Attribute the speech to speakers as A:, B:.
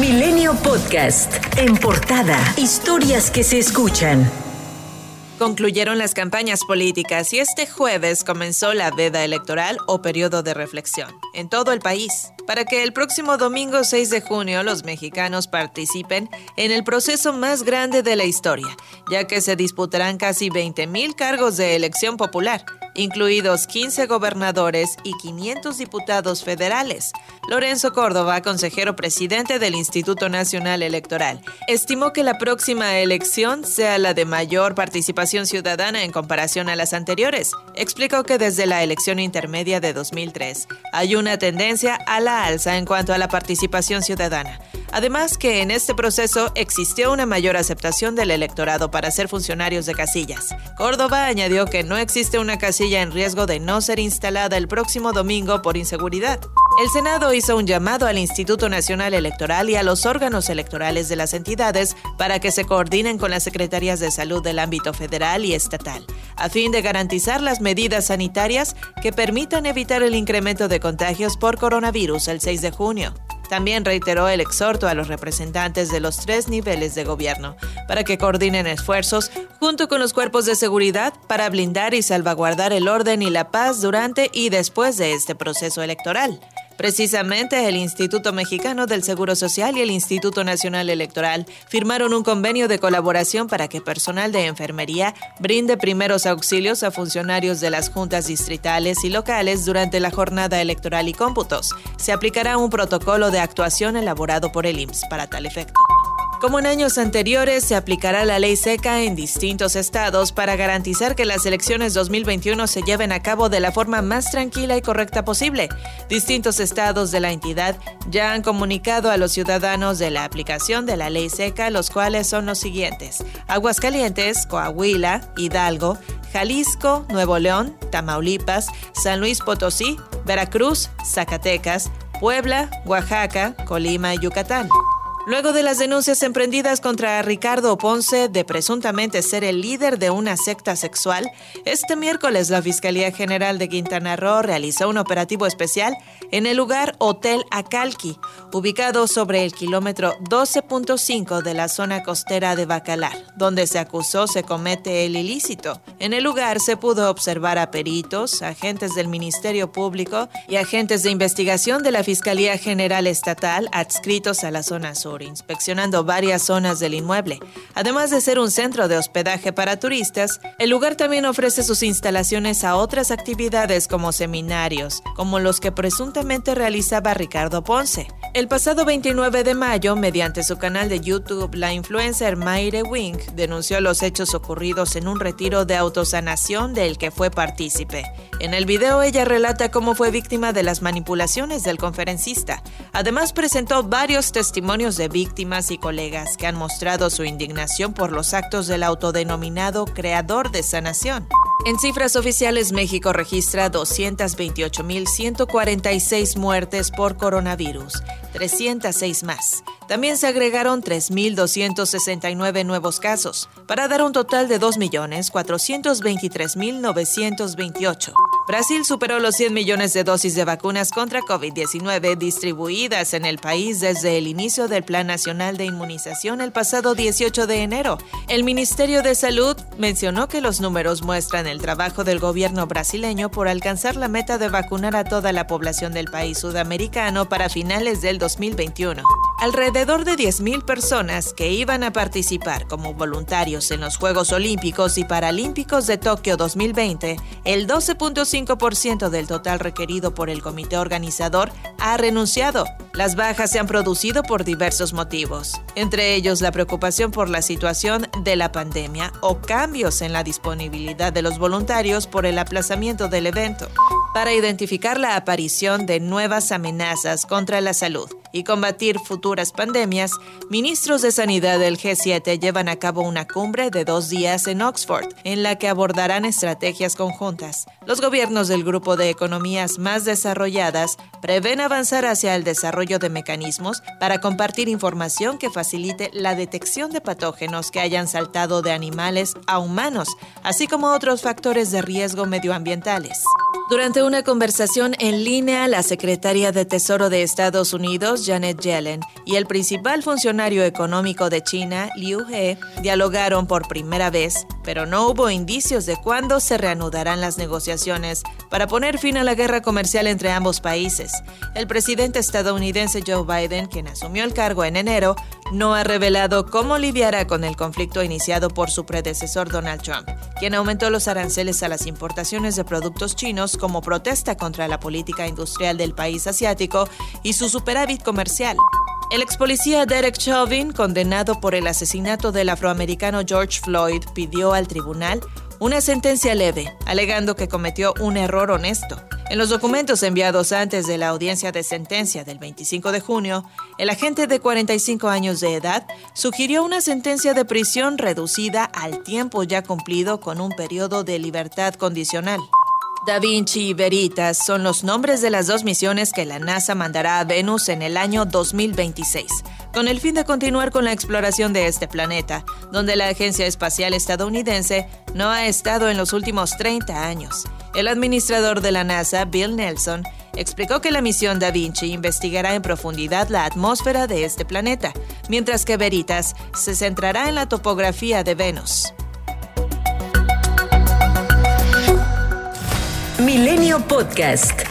A: Milenio Podcast. En portada. Historias que se escuchan.
B: Concluyeron las campañas políticas y este jueves comenzó la veda electoral o periodo de reflexión en todo el país para que el próximo domingo 6 de junio los mexicanos participen en el proceso más grande de la historia, ya que se disputarán casi 20.000 cargos de elección popular incluidos 15 gobernadores y 500 diputados federales. Lorenzo Córdoba, consejero presidente del Instituto Nacional Electoral, estimó que la próxima elección sea la de mayor participación ciudadana en comparación a las anteriores. Explicó que desde la elección intermedia de 2003 hay una tendencia a la alza en cuanto a la participación ciudadana. Además que en este proceso existió una mayor aceptación del electorado para ser funcionarios de casillas. Córdoba añadió que no existe una casilla en riesgo de no ser instalada el próximo domingo por inseguridad. El Senado hizo un llamado al Instituto Nacional Electoral y a los órganos electorales de las entidades para que se coordinen con las secretarías de salud del ámbito federal y estatal, a fin de garantizar las medidas sanitarias que permitan evitar el incremento de contagios por coronavirus el 6 de junio. También reiteró el exhorto a los representantes de los tres niveles de gobierno para que coordinen esfuerzos junto con los cuerpos de seguridad para blindar y salvaguardar el orden y la paz durante y después de este proceso electoral. Precisamente el Instituto Mexicano del Seguro Social y el Instituto Nacional Electoral firmaron un convenio de colaboración para que personal de enfermería brinde primeros auxilios a funcionarios de las juntas distritales y locales durante la jornada electoral y cómputos. Se aplicará un protocolo de actuación elaborado por el IMSS para tal efecto. Como en años anteriores, se aplicará la ley seca en distintos estados para garantizar que las elecciones 2021 se lleven a cabo de la forma más tranquila y correcta posible. Distintos estados de la entidad ya han comunicado a los ciudadanos de la aplicación de la ley seca, los cuales son los siguientes. Aguascalientes, Coahuila, Hidalgo, Jalisco, Nuevo León, Tamaulipas, San Luis Potosí, Veracruz, Zacatecas, Puebla, Oaxaca, Colima y Yucatán. Luego de las denuncias emprendidas contra Ricardo Ponce de presuntamente ser el líder de una secta sexual, este miércoles la Fiscalía General de Quintana Roo realizó un operativo especial en el lugar Hotel Acalqui, ubicado sobre el kilómetro 12.5 de la zona costera de Bacalar, donde se acusó se comete el ilícito. En el lugar se pudo observar a peritos, agentes del Ministerio Público y agentes de investigación de la Fiscalía General Estatal adscritos a la zona inspeccionando varias zonas del inmueble. Además de ser un centro de hospedaje para turistas, el lugar también ofrece sus instalaciones a otras actividades como seminarios, como los que presuntamente realizaba Ricardo Ponce. El pasado 29 de mayo, mediante su canal de YouTube, la influencer Mayre Wing denunció los hechos ocurridos en un retiro de autosanación del que fue partícipe. En el video ella relata cómo fue víctima de las manipulaciones del conferencista. Además presentó varios testimonios de víctimas y colegas que han mostrado su indignación por los actos del autodenominado creador de sanación. En cifras oficiales, México registra 228.146 muertes por coronavirus, 306 más. También se agregaron 3.269 nuevos casos, para dar un total de 2.423.928. Brasil superó los 100 millones de dosis de vacunas contra COVID-19 distribuidas en el país desde el inicio del Plan Nacional de Inmunización el pasado 18 de enero. El Ministerio de Salud mencionó que los números muestran el trabajo del gobierno brasileño por alcanzar la meta de vacunar a toda la población del país sudamericano para finales del 2021. Alrededor de 10.000 personas que iban a participar como voluntarios en los Juegos Olímpicos y Paralímpicos de Tokio 2020, el 12.5% del total requerido por el comité organizador ha renunciado. Las bajas se han producido por diversos motivos, entre ellos la preocupación por la situación de la pandemia o cambios en la disponibilidad de los voluntarios por el aplazamiento del evento para identificar la aparición de nuevas amenazas contra la salud y combatir futuras pandemias, ministros de Sanidad del G7 llevan a cabo una cumbre de dos días en Oxford, en la que abordarán estrategias conjuntas. Los gobiernos del grupo de economías más desarrolladas prevén avanzar hacia el desarrollo de mecanismos para compartir información que facilite la detección de patógenos que hayan saltado de animales a humanos, así como otros factores de riesgo medioambientales. Durante una conversación en línea, la secretaria de Tesoro de Estados Unidos, Janet Yellen, y el principal funcionario económico de China, Liu He, dialogaron por primera vez, pero no hubo indicios de cuándo se reanudarán las negociaciones para poner fin a la guerra comercial entre ambos países. El presidente estadounidense Joe Biden, quien asumió el cargo en enero, no ha revelado cómo lidiará con el conflicto iniciado por su predecesor Donald Trump, quien aumentó los aranceles a las importaciones de productos chinos como protesta contra la política industrial del país asiático y su superávit comercial. El ex policía Derek Chauvin, condenado por el asesinato del afroamericano George Floyd, pidió al tribunal una sentencia leve, alegando que cometió un error honesto. En los documentos enviados antes de la audiencia de sentencia del 25 de junio, el agente de 45 años de edad sugirió una sentencia de prisión reducida al tiempo ya cumplido con un periodo de libertad condicional. Da Vinci y Veritas son los nombres de las dos misiones que la NASA mandará a Venus en el año 2026, con el fin de continuar con la exploración de este planeta, donde la Agencia Espacial Estadounidense no ha estado en los últimos 30 años. El administrador de la NASA, Bill Nelson, explicó que la misión Da Vinci investigará en profundidad la atmósfera de este planeta, mientras que Veritas se centrará en la topografía de Venus.
A: Milenio Podcast.